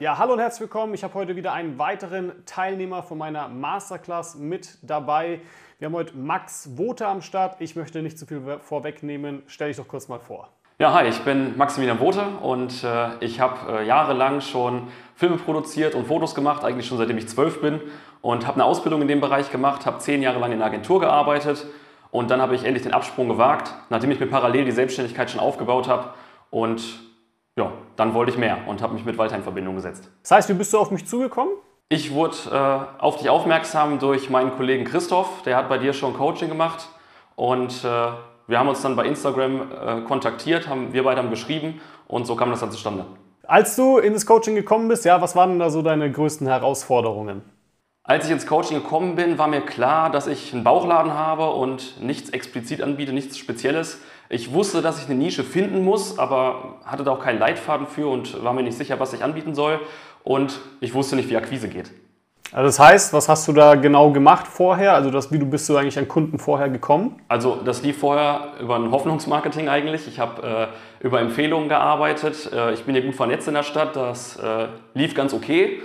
Ja, hallo und herzlich willkommen. Ich habe heute wieder einen weiteren Teilnehmer von meiner Masterclass mit dabei. Wir haben heute Max Wote am Start. Ich möchte nicht zu viel vorwegnehmen. Stell dich doch kurz mal vor. Ja, hi, ich bin Maximilian Wote und äh, ich habe äh, jahrelang schon Filme produziert und Fotos gemacht, eigentlich schon seitdem ich zwölf bin und habe eine Ausbildung in dem Bereich gemacht, habe zehn Jahre lang in einer Agentur gearbeitet und dann habe ich endlich den Absprung gewagt, nachdem ich mir parallel die Selbstständigkeit schon aufgebaut habe und ja, dann wollte ich mehr und habe mich mit Walter in Verbindung gesetzt. Das heißt, wie bist du auf mich zugekommen? Ich wurde äh, auf dich aufmerksam durch meinen Kollegen Christoph, der hat bei dir schon Coaching gemacht und äh, wir haben uns dann bei Instagram äh, kontaktiert, haben, wir beide haben geschrieben und so kam das dann zustande. Als du in das Coaching gekommen bist, ja, was waren da so deine größten Herausforderungen? Als ich ins Coaching gekommen bin, war mir klar, dass ich einen Bauchladen habe und nichts explizit anbiete, nichts Spezielles. Ich wusste, dass ich eine Nische finden muss, aber hatte da auch keinen Leitfaden für und war mir nicht sicher, was ich anbieten soll. Und ich wusste nicht, wie Akquise geht. Also das heißt, was hast du da genau gemacht vorher? Also das, wie du bist du eigentlich an Kunden vorher gekommen? Also das lief vorher über ein Hoffnungsmarketing eigentlich. Ich habe äh, über Empfehlungen gearbeitet. Äh, ich bin hier gut vernetzt in der Stadt. Das äh, lief ganz okay.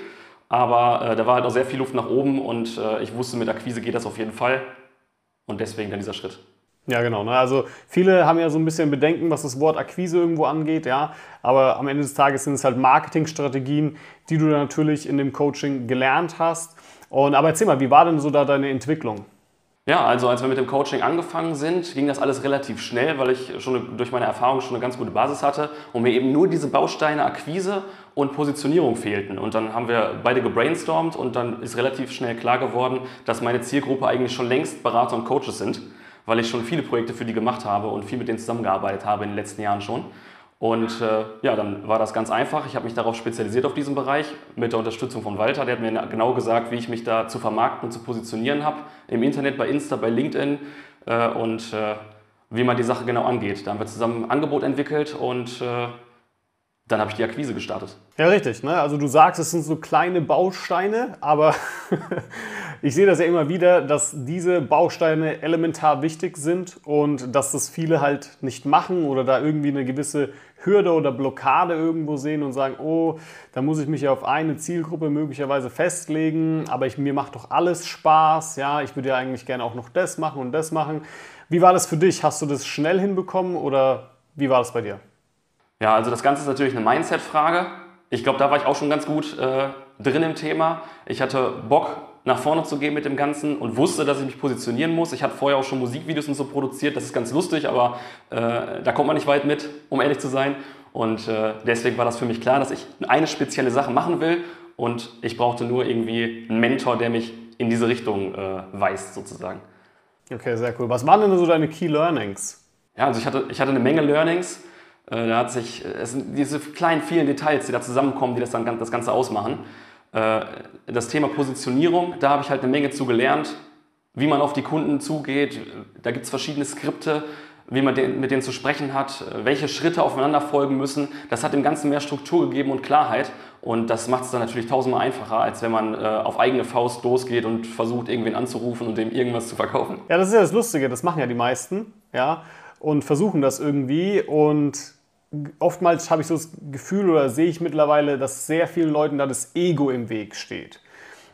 Aber äh, da war halt auch sehr viel Luft nach oben und äh, ich wusste, mit Akquise geht das auf jeden Fall. Und deswegen dann dieser Schritt. Ja, genau. Ne? Also viele haben ja so ein bisschen Bedenken, was das Wort Akquise irgendwo angeht, ja. Aber am Ende des Tages sind es halt Marketingstrategien, die du natürlich in dem Coaching gelernt hast. Und aber erzähl mal, wie war denn so da deine Entwicklung? Ja, also als wir mit dem Coaching angefangen sind, ging das alles relativ schnell, weil ich schon durch meine Erfahrung schon eine ganz gute Basis hatte und mir eben nur diese Bausteine Akquise und Positionierung fehlten. Und dann haben wir beide gebrainstormt und dann ist relativ schnell klar geworden, dass meine Zielgruppe eigentlich schon längst Berater und Coaches sind weil ich schon viele Projekte für die gemacht habe und viel mit denen zusammengearbeitet habe in den letzten Jahren schon. Und äh, ja, dann war das ganz einfach. Ich habe mich darauf spezialisiert auf diesen Bereich mit der Unterstützung von Walter. Der hat mir genau gesagt, wie ich mich da zu vermarkten und zu positionieren habe. Im Internet, bei Insta, bei LinkedIn äh, und äh, wie man die Sache genau angeht. Da haben wir zusammen ein Angebot entwickelt und äh, dann habe ich die Akquise gestartet. Ja, richtig. Ne? Also du sagst, es sind so kleine Bausteine, aber ich sehe das ja immer wieder, dass diese Bausteine elementar wichtig sind und dass das viele halt nicht machen oder da irgendwie eine gewisse Hürde oder Blockade irgendwo sehen und sagen, oh, da muss ich mich ja auf eine Zielgruppe möglicherweise festlegen, aber ich, mir macht doch alles Spaß, ja, ich würde ja eigentlich gerne auch noch das machen und das machen. Wie war das für dich? Hast du das schnell hinbekommen oder wie war das bei dir? Ja, also das Ganze ist natürlich eine Mindset-Frage. Ich glaube, da war ich auch schon ganz gut äh, drin im Thema. Ich hatte Bock, nach vorne zu gehen mit dem Ganzen und wusste, dass ich mich positionieren muss. Ich hatte vorher auch schon Musikvideos und so produziert. Das ist ganz lustig, aber äh, da kommt man nicht weit mit, um ehrlich zu sein. Und äh, deswegen war das für mich klar, dass ich eine spezielle Sache machen will. Und ich brauchte nur irgendwie einen Mentor, der mich in diese Richtung äh, weist, sozusagen. Okay, sehr cool. Was waren denn so deine Key Learnings? Ja, also ich hatte, ich hatte eine Menge Learnings. Äh, da hat sich, es sind diese kleinen, vielen Details, die da zusammenkommen, die das dann das Ganze ausmachen. Äh, das Thema Positionierung, da habe ich halt eine Menge zu gelernt, wie man auf die Kunden zugeht. Da gibt es verschiedene Skripte, wie man mit denen zu sprechen hat, welche Schritte aufeinander folgen müssen. Das hat dem Ganzen mehr Struktur gegeben und Klarheit. Und das macht es dann natürlich tausendmal einfacher, als wenn man äh, auf eigene Faust losgeht und versucht, irgendwen anzurufen und dem irgendwas zu verkaufen. Ja, das ist ja das Lustige, das machen ja die meisten. Ja? Und versuchen das irgendwie. Und oftmals habe ich so das Gefühl oder sehe ich mittlerweile, dass sehr vielen Leuten da das Ego im Weg steht.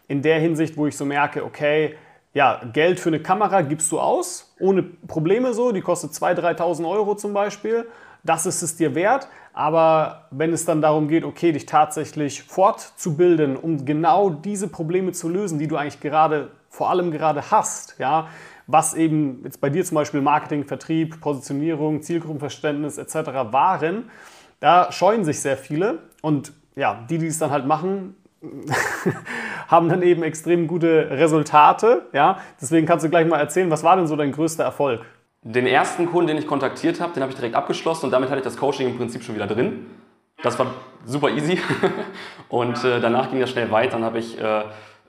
In der Hinsicht, wo ich so merke, okay, ja, Geld für eine Kamera gibst du aus, ohne Probleme so, die kostet 2.000, 3.000 Euro zum Beispiel. Das ist es dir wert. Aber wenn es dann darum geht, okay, dich tatsächlich fortzubilden, um genau diese Probleme zu lösen, die du eigentlich gerade, vor allem gerade hast, ja, was eben jetzt bei dir zum Beispiel Marketing, Vertrieb, Positionierung, Zielgruppenverständnis etc. waren, da scheuen sich sehr viele und ja, die, die es dann halt machen, haben dann eben extrem gute Resultate. Ja? Deswegen kannst du gleich mal erzählen, was war denn so dein größter Erfolg? Den ersten Kunden, den ich kontaktiert habe, den habe ich direkt abgeschlossen und damit hatte ich das Coaching im Prinzip schon wieder drin. Das war super easy und äh, danach ging das schnell weiter. Dann habe ich äh,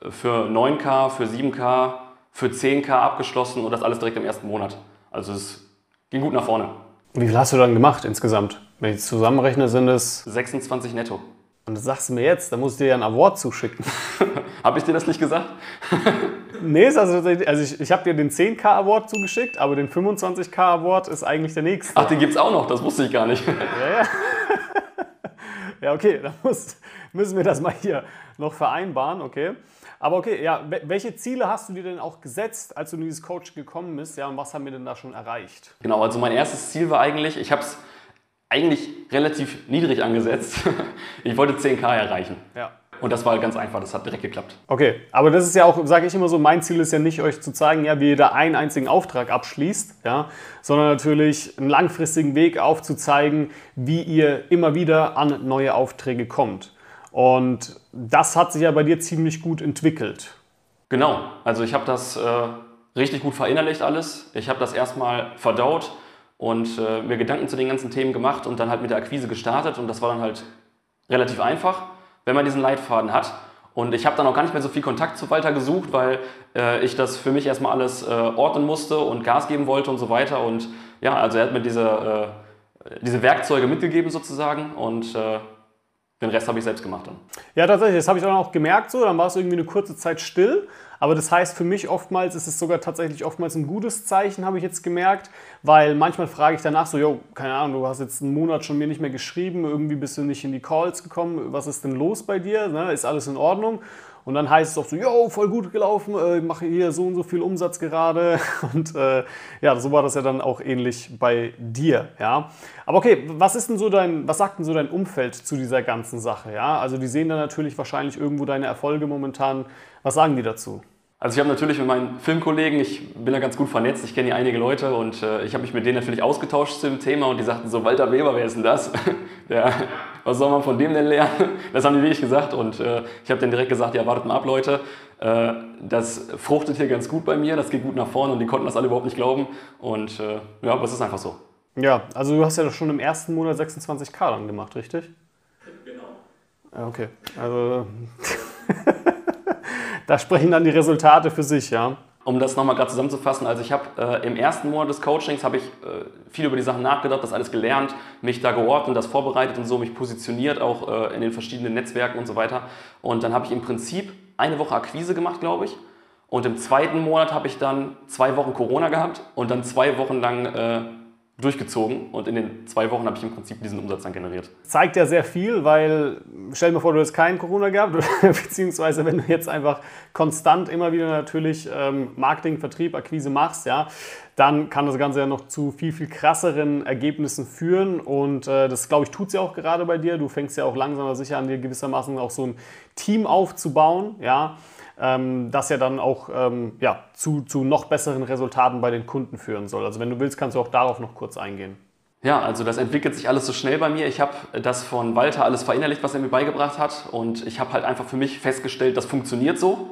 für 9K, für 7K, für 10k abgeschlossen und das alles direkt im ersten Monat. Also es ging gut nach vorne. Wie viel hast du dann gemacht insgesamt? Wenn ich zusammenrechne, sind es 26 netto. Und das sagst du mir jetzt, da muss ich dir ja ein Award zuschicken. habe ich dir das nicht gesagt? nee, also, also ich, ich habe dir den 10k Award zugeschickt, aber den 25k Award ist eigentlich der nächste. Ach, den gibt es auch noch, das wusste ich gar nicht. ja, ja. ja, okay, dann muss, müssen wir das mal hier noch vereinbaren, okay. Aber okay, ja, welche Ziele hast du dir denn auch gesetzt, als du in dieses Coach gekommen bist? Ja, und was haben wir denn da schon erreicht? Genau, also mein erstes Ziel war eigentlich, ich habe es eigentlich relativ niedrig angesetzt. ich wollte 10k erreichen. Ja. Und das war ganz einfach, das hat direkt geklappt. Okay, aber das ist ja auch, sage ich immer so, mein Ziel ist ja nicht, euch zu zeigen, ja, wie ihr da einen einzigen Auftrag abschließt, ja, sondern natürlich einen langfristigen Weg aufzuzeigen, wie ihr immer wieder an neue Aufträge kommt. Und das hat sich ja bei dir ziemlich gut entwickelt. Genau, also ich habe das äh, richtig gut verinnerlicht alles. Ich habe das erstmal verdaut und äh, mir Gedanken zu den ganzen Themen gemacht und dann halt mit der Akquise gestartet und das war dann halt relativ einfach, wenn man diesen Leitfaden hat. Und ich habe dann auch gar nicht mehr so viel Kontakt zu Walter gesucht, weil äh, ich das für mich erstmal alles äh, ordnen musste und Gas geben wollte und so weiter. Und ja, also er hat mir diese, äh, diese Werkzeuge mitgegeben sozusagen und äh, den Rest habe ich selbst gemacht dann. Ja, tatsächlich. Das habe ich auch gemerkt so. Dann war es irgendwie eine kurze Zeit still. Aber das heißt für mich oftmals, ist es sogar tatsächlich oftmals ein gutes Zeichen, habe ich jetzt gemerkt. Weil manchmal frage ich danach so, jo, keine Ahnung, du hast jetzt einen Monat schon mir nicht mehr geschrieben. Irgendwie bist du nicht in die Calls gekommen. Was ist denn los bei dir? Ne? Ist alles in Ordnung? Und dann heißt es auch so, yo, voll gut gelaufen, äh, ich mache hier so und so viel Umsatz gerade. Und äh, ja, so war das ja dann auch ähnlich bei dir. Ja. Aber okay, was ist denn so dein, was sagt denn so dein Umfeld zu dieser ganzen Sache? Ja? Also die sehen dann natürlich wahrscheinlich irgendwo deine Erfolge momentan. Was sagen die dazu? Also ich habe natürlich mit meinen Filmkollegen, ich bin da ganz gut vernetzt, ich kenne hier einige Leute und äh, ich habe mich mit denen natürlich ausgetauscht zu dem Thema und die sagten so, Walter Weber, wer ist denn das? Der, was soll man von dem denn lernen? Das haben die wirklich gesagt und äh, ich habe dann direkt gesagt, ja wartet mal ab Leute, äh, das fruchtet hier ganz gut bei mir, das geht gut nach vorne und die konnten das alle überhaupt nicht glauben und äh, ja, aber es ist einfach so. Ja, also du hast ja schon im ersten Monat 26k dann gemacht, richtig? Genau. Ja, okay, also... da sprechen dann die Resultate für sich, ja. Um das nochmal gerade zusammenzufassen, also ich habe äh, im ersten Monat des Coachings habe ich äh, viel über die Sachen nachgedacht, das alles gelernt, mich da geordnet, das vorbereitet und so, mich positioniert auch äh, in den verschiedenen Netzwerken und so weiter. Und dann habe ich im Prinzip eine Woche Akquise gemacht, glaube ich. Und im zweiten Monat habe ich dann zwei Wochen Corona gehabt und dann zwei Wochen lang äh, durchgezogen und in den zwei Wochen habe ich im Prinzip diesen Umsatz dann generiert. Zeigt ja sehr viel, weil stell dir vor, du hast keinen Corona gehabt, beziehungsweise wenn du jetzt einfach konstant immer wieder natürlich ähm, Marketing, Vertrieb, Akquise machst, ja, dann kann das Ganze ja noch zu viel, viel krasseren Ergebnissen führen und äh, das, glaube ich, tut es ja auch gerade bei dir. Du fängst ja auch langsam aber sicher an, dir gewissermaßen auch so ein Team aufzubauen, ja, ähm, das ja dann auch ähm, ja, zu, zu noch besseren Resultaten bei den Kunden führen soll. Also wenn du willst, kannst du auch darauf noch kurz eingehen. Ja, also das entwickelt sich alles so schnell bei mir. Ich habe das von Walter alles verinnerlicht, was er mir beigebracht hat. Und ich habe halt einfach für mich festgestellt, das funktioniert so.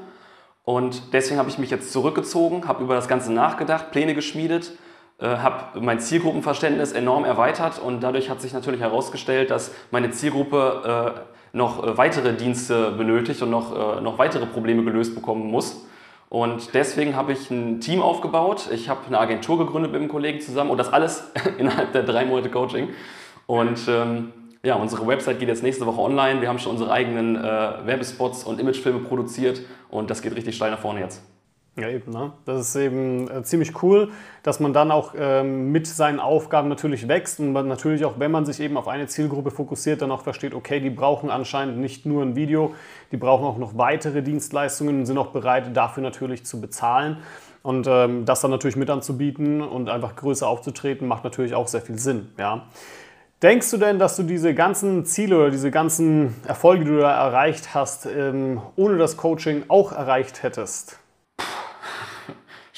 Und deswegen habe ich mich jetzt zurückgezogen, habe über das Ganze nachgedacht, Pläne geschmiedet, äh, habe mein Zielgruppenverständnis enorm erweitert und dadurch hat sich natürlich herausgestellt, dass meine Zielgruppe äh, noch äh, weitere Dienste benötigt und noch, äh, noch weitere Probleme gelöst bekommen muss. Und deswegen habe ich ein Team aufgebaut. Ich habe eine Agentur gegründet mit einem Kollegen zusammen und das alles innerhalb der drei Monate Coaching. Und ähm, ja, unsere Website geht jetzt nächste Woche online. Wir haben schon unsere eigenen äh, Werbespots und Imagefilme produziert und das geht richtig steil nach vorne jetzt. Ja, eben. Ne? Das ist eben äh, ziemlich cool, dass man dann auch ähm, mit seinen Aufgaben natürlich wächst und man natürlich auch, wenn man sich eben auf eine Zielgruppe fokussiert, dann auch versteht, okay, die brauchen anscheinend nicht nur ein Video, die brauchen auch noch weitere Dienstleistungen und sind auch bereit, dafür natürlich zu bezahlen. Und ähm, das dann natürlich mit anzubieten und einfach größer aufzutreten, macht natürlich auch sehr viel Sinn. Ja. Denkst du denn, dass du diese ganzen Ziele oder diese ganzen Erfolge, die du da erreicht hast, ähm, ohne das Coaching auch erreicht hättest?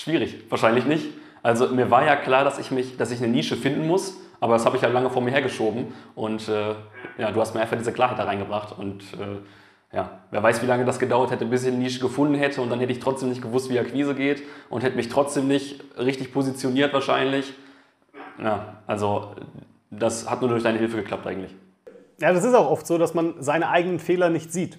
Schwierig, wahrscheinlich nicht. Also mir war ja klar, dass ich, mich, dass ich eine Nische finden muss, aber das habe ich halt lange vor mir hergeschoben. Und äh, ja, du hast mir einfach diese Klarheit da reingebracht. Und äh, ja, wer weiß, wie lange das gedauert hätte, bis ich eine Nische gefunden hätte. Und dann hätte ich trotzdem nicht gewusst, wie Akquise geht und hätte mich trotzdem nicht richtig positioniert wahrscheinlich. Ja, also das hat nur durch deine Hilfe geklappt eigentlich. Ja, das ist auch oft so, dass man seine eigenen Fehler nicht sieht.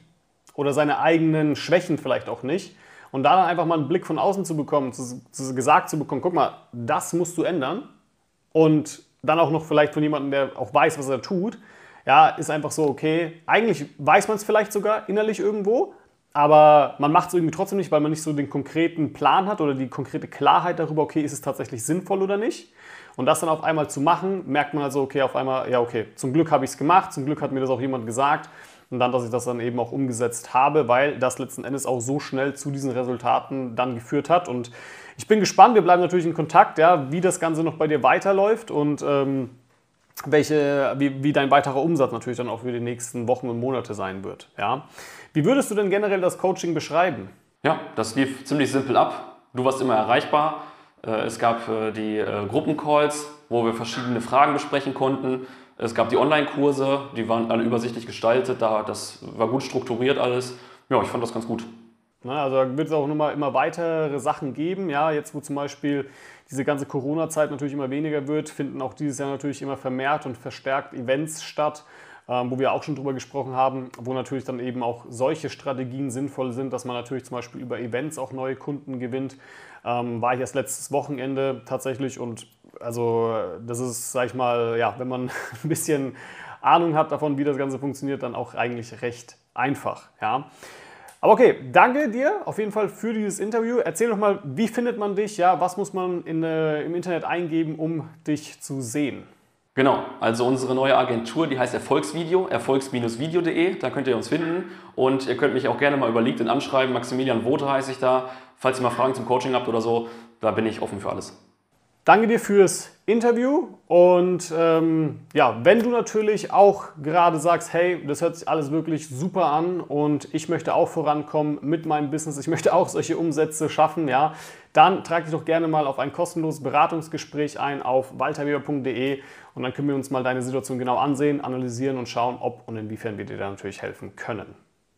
Oder seine eigenen Schwächen vielleicht auch nicht. Und da dann einfach mal einen Blick von außen zu bekommen, zu, zu, gesagt zu bekommen, guck mal, das musst du ändern. Und dann auch noch vielleicht von jemandem, der auch weiß, was er tut, ja, ist einfach so, okay, eigentlich weiß man es vielleicht sogar innerlich irgendwo, aber man macht es irgendwie trotzdem nicht, weil man nicht so den konkreten Plan hat oder die konkrete Klarheit darüber, okay, ist es tatsächlich sinnvoll oder nicht. Und das dann auf einmal zu machen, merkt man also, okay, auf einmal, ja, okay, zum Glück habe ich es gemacht, zum Glück hat mir das auch jemand gesagt und dann, dass ich das dann eben auch umgesetzt habe, weil das letzten Endes auch so schnell zu diesen Resultaten dann geführt hat. Und ich bin gespannt, wir bleiben natürlich in Kontakt, ja, wie das Ganze noch bei dir weiterläuft und ähm, welche, wie, wie dein weiterer Umsatz natürlich dann auch für die nächsten Wochen und Monate sein wird. Ja. Wie würdest du denn generell das Coaching beschreiben? Ja, das lief ziemlich simpel ab. Du warst immer erreichbar. Äh, es gab äh, die äh, Gruppencalls, wo wir verschiedene Fragen besprechen konnten. Es gab die Online-Kurse, die waren alle übersichtlich gestaltet. Das war gut strukturiert alles. Ja, ich fand das ganz gut. also da wird es auch immer, immer weitere Sachen geben. Ja, jetzt wo zum Beispiel diese ganze Corona-Zeit natürlich immer weniger wird, finden auch dieses Jahr natürlich immer vermehrt und verstärkt Events statt, ähm, wo wir auch schon drüber gesprochen haben, wo natürlich dann eben auch solche Strategien sinnvoll sind, dass man natürlich zum Beispiel über Events auch neue Kunden gewinnt. Ähm, war ich erst letztes Wochenende tatsächlich und also das ist, sag ich mal, ja, wenn man ein bisschen Ahnung hat davon, wie das Ganze funktioniert, dann auch eigentlich recht einfach. Ja. Aber okay, danke dir auf jeden Fall für dieses Interview. Erzähl doch mal, wie findet man dich? Ja, was muss man in, äh, im Internet eingeben, um dich zu sehen? Genau, also unsere neue Agentur, die heißt Erfolgsvideo, erfolgs-video.de, da könnt ihr uns finden und ihr könnt mich auch gerne mal über LinkedIn anschreiben, Maximilian Wote heiße ich da, falls ihr mal Fragen zum Coaching habt oder so, da bin ich offen für alles. Danke dir fürs Interview und ähm, ja, wenn du natürlich auch gerade sagst, hey, das hört sich alles wirklich super an und ich möchte auch vorankommen mit meinem Business, ich möchte auch solche Umsätze schaffen, ja, dann trag dich doch gerne mal auf ein kostenloses Beratungsgespräch ein auf walterweber.de und dann können wir uns mal deine Situation genau ansehen, analysieren und schauen, ob und inwiefern wir dir da natürlich helfen können.